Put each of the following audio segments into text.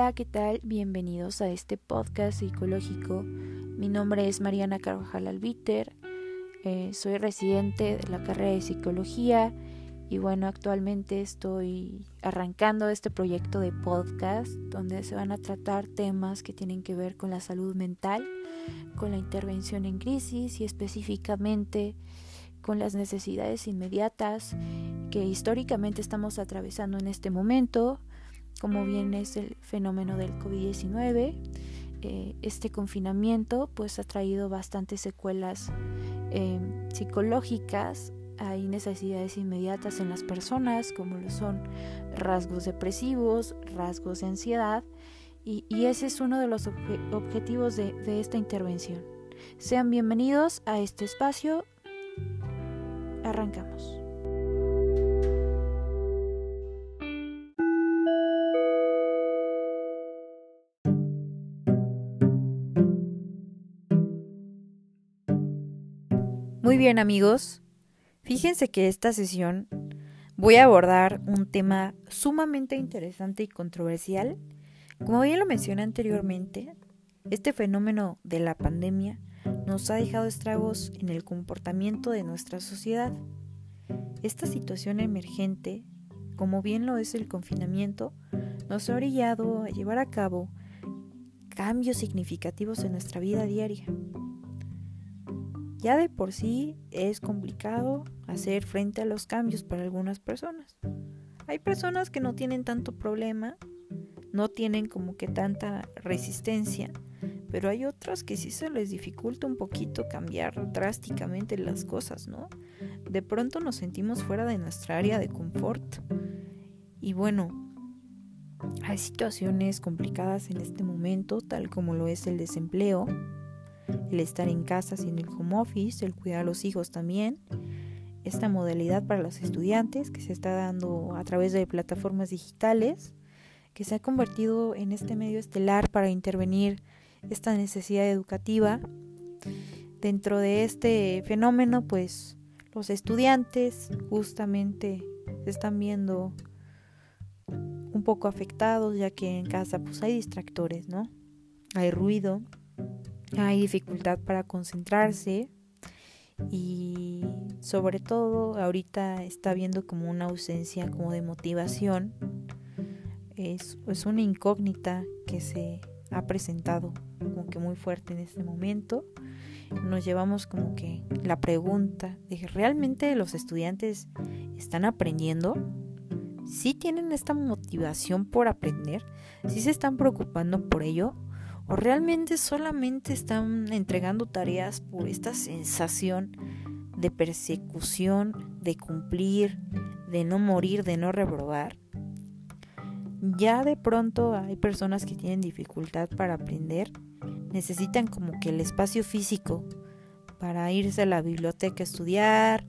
Hola, ¿qué tal? Bienvenidos a este podcast psicológico. Mi nombre es Mariana Carvajal Albiter, eh, soy residente de la carrera de psicología y bueno, actualmente estoy arrancando este proyecto de podcast donde se van a tratar temas que tienen que ver con la salud mental, con la intervención en crisis y específicamente con las necesidades inmediatas que históricamente estamos atravesando en este momento, como bien es el fenómeno del COVID-19. Eh, este confinamiento pues ha traído bastantes secuelas eh, psicológicas hay necesidades inmediatas en las personas, como lo son rasgos depresivos, rasgos de ansiedad, y, ese es uno de los objetivos de esta intervención. Sean bienvenidos a este espacio. Arrancamos. Muy bien amigos, Fíjense que esta sesión voy a abordar un tema sumamente interesante y controversial. Como bien lo mencioné anteriormente, este fenómeno de la pandemia nos ha dejado estragos en el comportamiento de nuestra sociedad. Esta situación emergente, como bien lo es el confinamiento, nos ha orillado a llevar a cabo cambios significativos en nuestra vida diaria. Ya de por sí es complicado hacer frente a los cambios para algunas personas. Hay personas que no tienen tanto problema, no tienen como que tanta resistencia, pero hay otras que sí se les dificulta un poquito cambiar drásticamente las cosas, ¿no? De pronto nos sentimos fuera de nuestra área de confort. Y bueno, hay situaciones complicadas en este momento, tal como lo es el desempleo, el estar en casa sin el home office, el cuidar a los hijos también. Esta modalidad para los estudiantes que se está dando a través de plataformas digitales, que se ha convertido en este medio estelar para intervenir esta necesidad educativa. Dentro de este fenómeno, pues los estudiantes justamente se están viendo un poco afectados, ya que en casa pues hay distractores, ¿no? Hay ruido, hay dificultad para concentrarse y sobre todo ahorita está viendo como una ausencia como de motivación. Es, es una incógnita que se ha presentado como que muy fuerte en este momento. Nos llevamos como que la pregunta de realmente los estudiantes están aprendiendo, si tienen esta motivación por aprender, si se están preocupando por ello o realmente solamente están entregando tareas por esta sensación de persecución, de cumplir, de no morir, de no reprobar. Ya de pronto hay personas que tienen dificultad para aprender, necesitan como que el espacio físico para irse a la biblioteca a estudiar,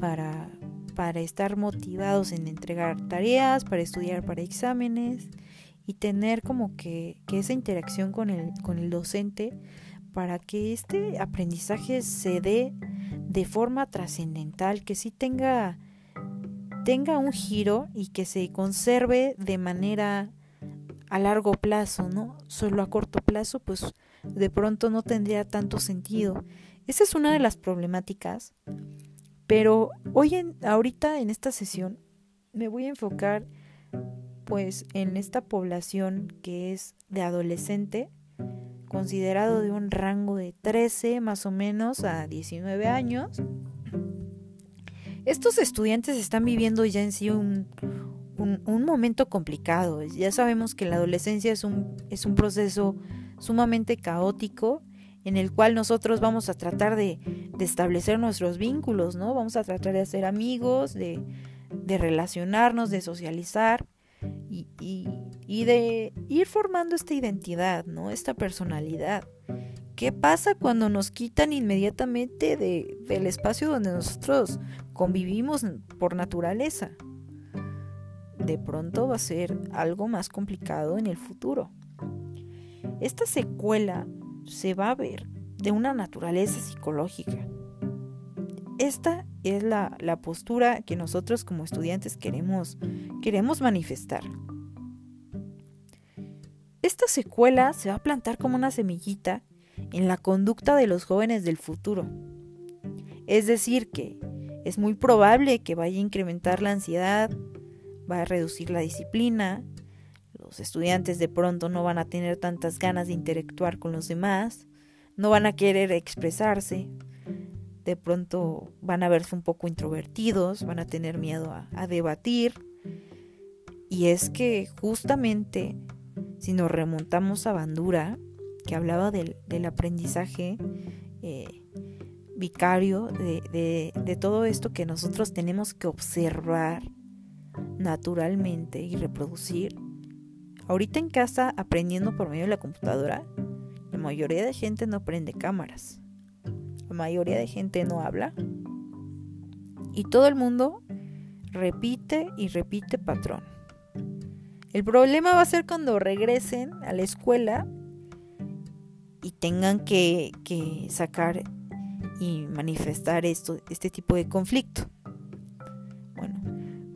para, para estar motivados en entregar tareas, para estudiar para exámenes y tener como que, esa interacción con el, con el docente para que este aprendizaje se dé de forma trascendental, que sí tenga, tenga un giro y que se conserve de manera a largo plazo, ¿no? Solo a corto plazo, pues de pronto no tendría tanto sentido. Esa es una de las problemáticas, pero hoy en, ahorita en esta sesión me voy a enfocar pues en esta población que es de adolescente, considerado de un rango de 13 más o menos a 19 años, estos estudiantes están viviendo ya en sí un, un, momento complicado. Ya sabemos que la adolescencia es un, es un proceso sumamente caótico en el cual nosotros vamos a tratar de, de, establecer nuestros vínculos, ¿no? Vamos a tratar de hacer amigos, de, de relacionarnos, de socializar y, de ir formando esta identidad, ¿no? Esta personalidad. ¿Qué pasa cuando nos quitan inmediatamente de, del espacio donde nosotros convivimos por naturaleza? De pronto va a ser algo más complicado en el futuro. Esta secuela se va a ver de una naturaleza psicológica. Esta es la, postura que nosotros como estudiantes queremos, queremos manifestar. esta secuela se va a plantar como una semillita en la conducta de los jóvenes del futuro. Es decir, que es muy probable que vaya a incrementar la ansiedad, va a reducir la disciplina, los estudiantes de pronto no van a tener tantas ganas de interactuar con los demás, no van a querer expresarse, de pronto van a verse un poco introvertidos, van a tener miedo a, debatir. Y es que justamente si nos remontamos a Bandura, que hablaba del, aprendizaje eh, vicario, de, todo esto que nosotros tenemos que observar naturalmente y reproducir, ahorita en casa aprendiendo por medio de la computadora, la mayoría de gente no prende cámaras mayoría de gente no habla. Y todo el mundo repite y repite patrón. El problema va a ser cuando regresen a la escuela y tengan que, sacar y manifestar esto, este tipo de conflicto. Bueno,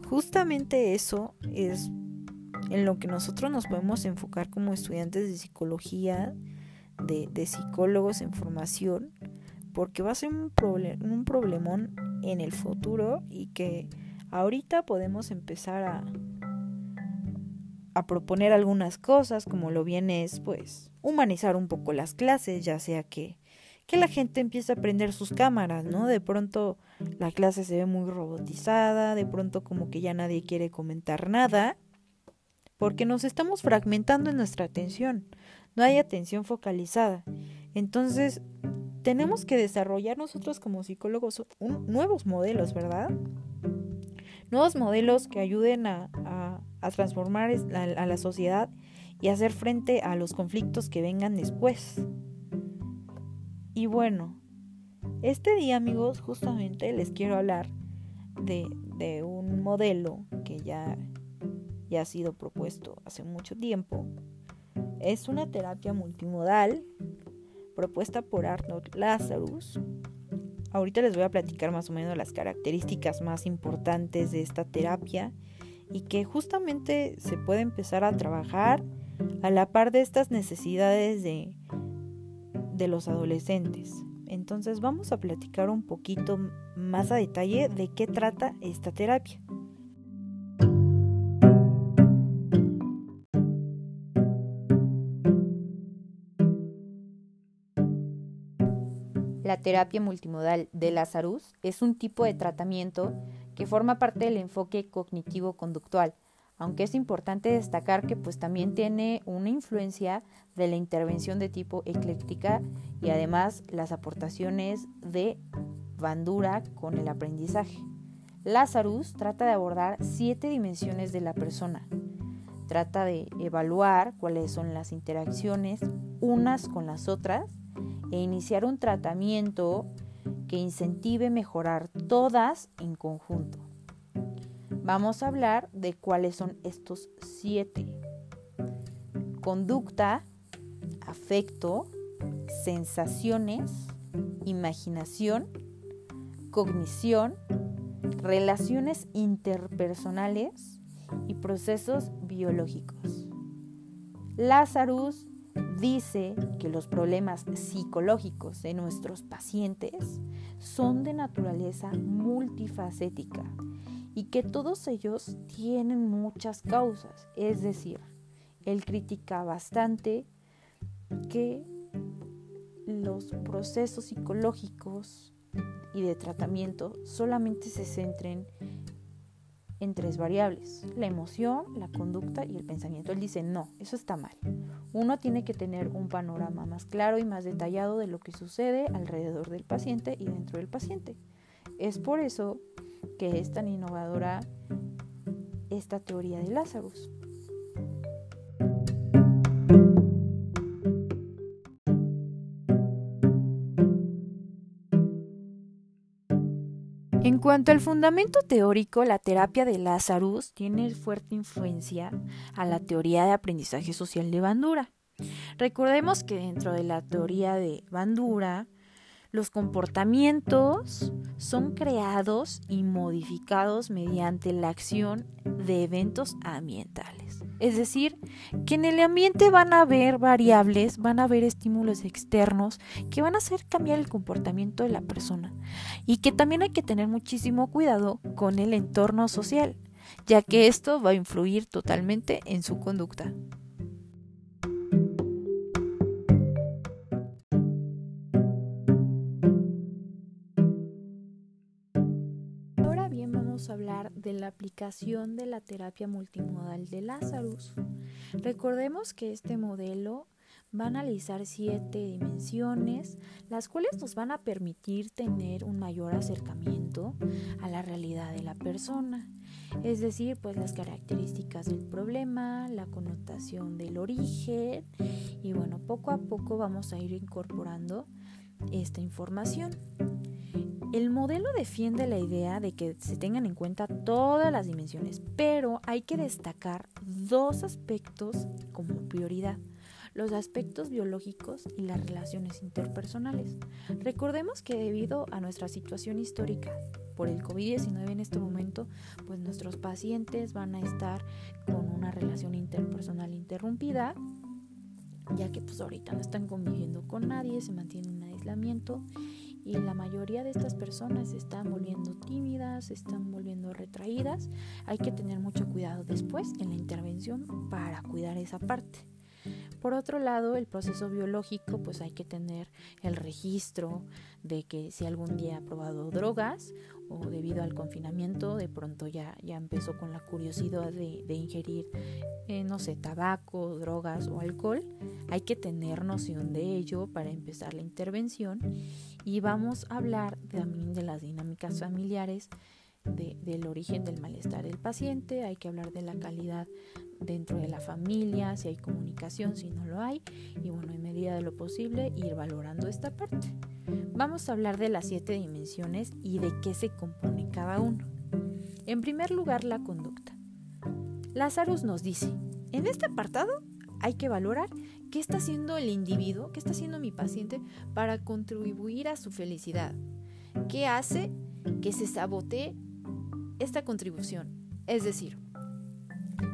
justamente eso es en lo que nosotros nos podemos enfocar como estudiantes de psicología, de, de psicólogos en formación, porque va a ser un, un problemón en el futuro y que ahorita podemos empezar a, a proponer algunas cosas, como lo bien es, pues, humanizar un poco las clases, ya sea que, que la gente empiece a prender sus cámaras, ¿no? De pronto la clase se ve muy robotizada, de pronto como que ya nadie quiere comentar nada, porque nos estamos fragmentando en nuestra atención, no hay atención focalizada. Entonces, tenemos que desarrollar nosotros como psicólogos nuevos modelos, ¿verdad? Nuevos modelos que ayuden a, transformar a, la sociedad y hacer frente a los conflictos que vengan después. Y bueno, este día amigos justamente les quiero hablar de, de un modelo que ya, ya ha sido propuesto hace mucho tiempo. Es una terapia multimodal propuesta por Arnold Lazarus. Ahorita les voy a platicar más o menos las características más importantes de esta terapia y que justamente se puede empezar a trabajar a la par de estas necesidades de, de los adolescentes. Entonces vamos a platicar un poquito más a detalle de qué trata esta terapia. La terapia multimodal de Lazarus es un tipo de tratamiento que forma parte del enfoque cognitivo-conductual, aunque es importante destacar que pues también tiene una influencia de la intervención de tipo ecléctica y además las aportaciones de Bandura con el aprendizaje. Lazarus trata de abordar siete dimensiones de la persona. Trata de evaluar cuáles son las interacciones unas con las otras e iniciar un tratamiento que incentive mejorar todas en conjunto. Vamos a hablar de cuáles son estos siete. Conducta, afecto, sensaciones, imaginación, cognición, relaciones interpersonales y procesos biológicos. Lazarus dice que los problemas psicológicos de nuestros pacientes son de naturaleza multifacética y que todos ellos tienen muchas causas. Es decir, él critica bastante que los procesos psicológicos y de tratamiento solamente se centren en tres variables, la emoción, la conducta y el pensamiento. Él dice, no, eso está mal. Uno tiene que tener un panorama más claro y más detallado de lo que sucede alrededor del paciente y dentro del paciente. Es por eso que es tan innovadora esta teoría de Lazarus. En cuanto al fundamento teórico, la terapia de Lazarus tiene fuerte influencia a la teoría de aprendizaje social de Bandura. Recordemos que dentro de la teoría de Bandura, los comportamientos son creados y modificados mediante la acción de eventos ambientales. Es decir, que en el ambiente van a haber variables, van a haber estímulos externos que van a hacer cambiar el comportamiento de la persona. Y que también hay que tener muchísimo cuidado con el entorno social, ya que esto va a influir totalmente en su conducta. Aplicación de la terapia multimodal de Lazarus. Recordemos que este modelo va a analizar siete dimensiones, las cuales nos van a permitir tener un mayor acercamiento a la realidad de la persona. Es decir, pues las características del problema, la connotación del origen y bueno, poco a poco vamos a ir incorporando esta información. El modelo defiende la idea de que se tengan en cuenta todas las dimensiones, pero hay que destacar dos aspectos como prioridad, los aspectos biológicos y las relaciones interpersonales. Recordemos que debido a nuestra situación histórica por el COVID-19 en este momento, pues nuestros pacientes van a estar con una relación interpersonal interrumpida, ya que pues ahorita no están conviviendo con nadie, se mantiene un aislamiento y la mayoría de estas personas se están volviendo tímidas, se están volviendo retraídas. Hay que tener mucho cuidado después en la intervención para cuidar esa parte. Por otro lado, el proceso biológico, pues hay que tener el registro de que si algún día ha probado drogas o debido al confinamiento de pronto ya, ya empezó con la curiosidad de, ingerir, eh, no sé, tabaco, drogas o alcohol, hay que tener noción de ello para empezar la intervención. Y vamos a hablar también de las dinámicas familiares, del origen del malestar del paciente, hay que hablar de la calidad dentro de la familia, si hay comunicación, si no lo hay, y bueno, en medida de lo posible ir valorando esta parte. Vamos a hablar de las siete dimensiones y de qué se compone cada uno. En primer lugar, la conducta. Lazarus nos dice, en este apartado hay que valorar qué está haciendo el individuo, qué está haciendo mi paciente para contribuir a su felicidad. ¿Qué hace que se sabotee esta contribución? Es decir,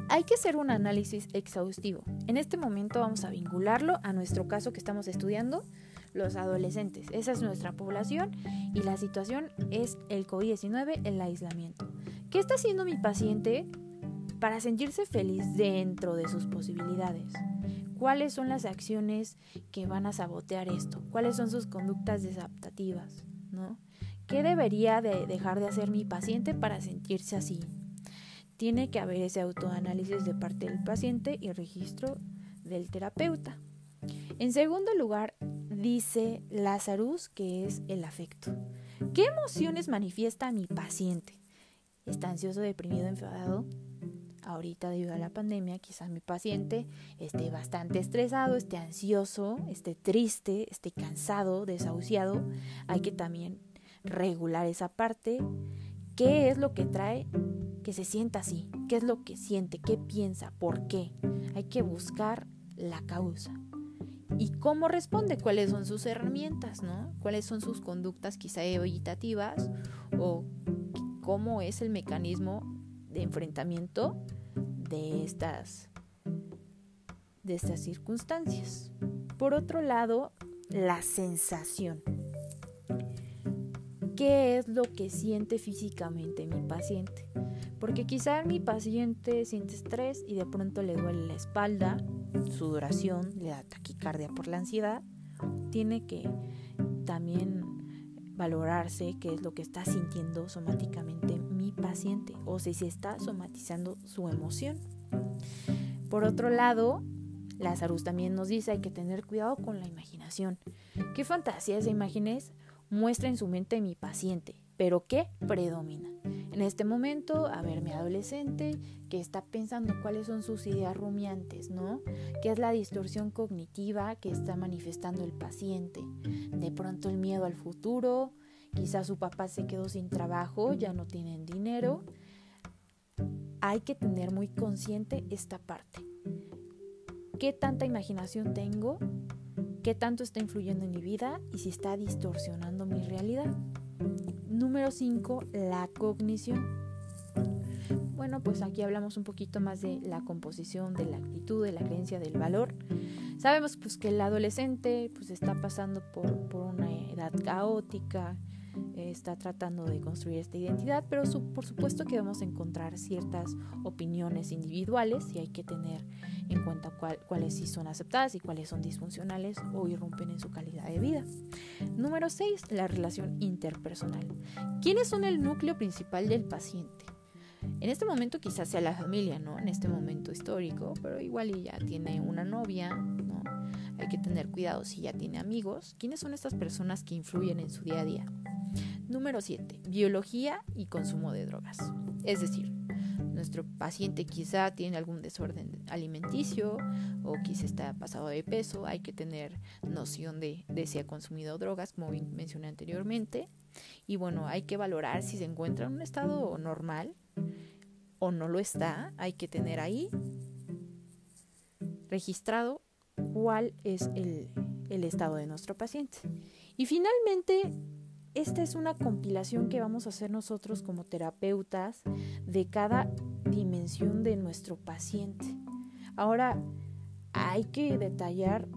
hay que hacer un análisis exhaustivo. En este momento vamos a vincularlo a nuestro caso que estamos estudiando, los adolescentes. Esa es nuestra población y la situación es el COVID-19, el aislamiento. ¿Qué está haciendo mi paciente para sentirse feliz dentro de sus posibilidades? ¿Cuáles son las acciones que van a sabotear esto? ¿Cuáles son sus conductas desadaptativas? ¿No? ¿Qué debería de dejar de hacer mi paciente para sentirse así? Tiene que haber ese autoanálisis de parte del paciente y registro del terapeuta. En segundo lugar, dice Lazarus que es el afecto. ¿Qué emociones manifiesta mi paciente? ¿Está ansioso, deprimido, enfadado? Ahorita debido a la pandemia, quizás mi paciente esté bastante estresado, esté ansioso, esté triste, esté cansado, desahuciado. Hay que también regular esa parte. ¿Qué es lo que trae que se sienta así? ¿Qué es lo que siente? ¿Qué piensa? ¿Por qué? Hay que buscar la causa y cómo responde, cuáles son sus herramientas, ¿no? Cuáles son sus conductas quizá evitativas o cómo es el mecanismo de enfrentamiento de estas de estas circunstancias. Por otro lado, la sensación. ¿Qué es lo que siente físicamente mi paciente? Porque quizá mi paciente siente estrés y de pronto le duele la espalda, sudoración, le da taquicardia por la ansiedad, tiene que también valorarse qué es lo que está sintiendo somáticamente mi paciente o si se está somatizando su emoción. Por otro lado, Lazarus también nos dice hay que tener cuidado con la imaginación. ¿Qué fantasías e imágenes muestra en su mente mi paciente? ¿Pero qué predomina? En este momento, a ver, mi adolescente que está pensando cuáles son sus ideas rumiantes, ¿no? ¿Qué es la distorsión cognitiva que está manifestando el paciente? De pronto el miedo al futuro, quizás su papá se quedó sin trabajo, ya no tienen dinero. Hay que tener muy consciente esta parte. ¿Qué tanta imaginación tengo? ¿Qué tanto está influyendo en mi vida y si está distorsionando mi realidad? Número 5, la cognición. bueno, pues aquí hablamos un poquito más de la composición, de la actitud, de la creencia, del valor. Sabemos pues que el adolescente pues está pasando por, por una edad caótica, está tratando de construir esta identidad, pero por supuesto que vamos a encontrar ciertas opiniones individuales y hay que tener en cuenta cuáles sí son aceptadas y cuáles son disfuncionales o irrumpen en su calidad de vida. Número 6, la relación interpersonal. ¿Quiénes son el núcleo principal del paciente? En este momento quizás sea la familia, ¿no? En este momento histórico, pero igual ya tiene una novia, ¿no? Hay que tener cuidado si ya tiene amigos. ¿Quiénes son estas personas que influyen en su día a día? Número 7. Biología y consumo de drogas. Es decir, nuestro paciente quizá tiene algún desorden alimenticio o quizá está pasado de peso, hay que tener noción de, de si ha consumido drogas, como mencioné anteriormente. Y bueno, hay que valorar si se encuentra en un estado normal o no lo está. Hay que tener ahí registrado cuál es el, estado de nuestro paciente. Y finalmente, esta es una compilación que vamos a hacer nosotros como terapeutas de cada dimensión de nuestro paciente. Ahora, hay que detallar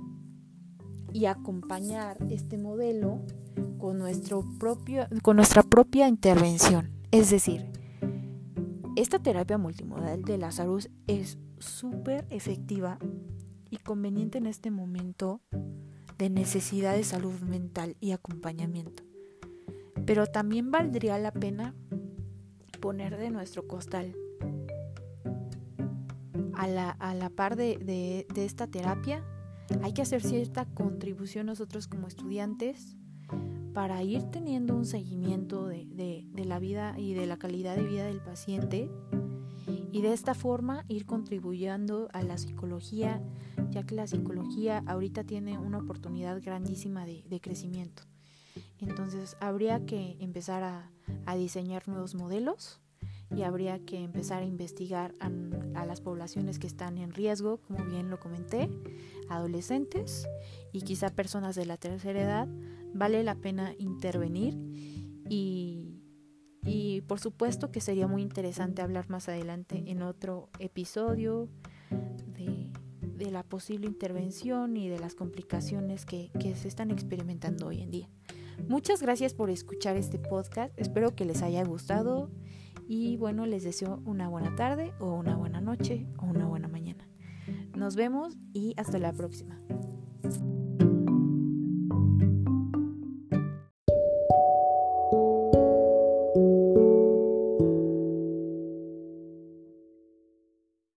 y acompañar este modelo con, nuestro propio, con nuestra propia intervención. Es decir, esta terapia multimodal de la salud es súper efectiva y conveniente en este momento de necesidad de salud mental y acompañamiento. Pero también valdría la pena poner de nuestro costal a la, a la par de, de, esta terapia. Hay que hacer cierta contribución nosotros como estudiantes para ir teniendo un seguimiento de, de, la vida y de la calidad de vida del paciente y de esta forma ir contribuyendo a la psicología, ya que la psicología ahorita tiene una oportunidad grandísima de, crecimiento. Entonces habría que empezar a, diseñar nuevos modelos y habría que empezar a investigar a, las poblaciones que están en riesgo, como bien lo comenté, adolescentes y quizá personas de la tercera edad. Vale la pena intervenir y, y por supuesto que sería muy interesante hablar más adelante en otro episodio de la posible intervención y de las complicaciones que, que se están experimentando hoy en día. Muchas gracias por escuchar este podcast. Espero que les haya gustado y bueno, les deseo una buena tarde o una buena noche o una buena mañana. Nos vemos y hasta la próxima.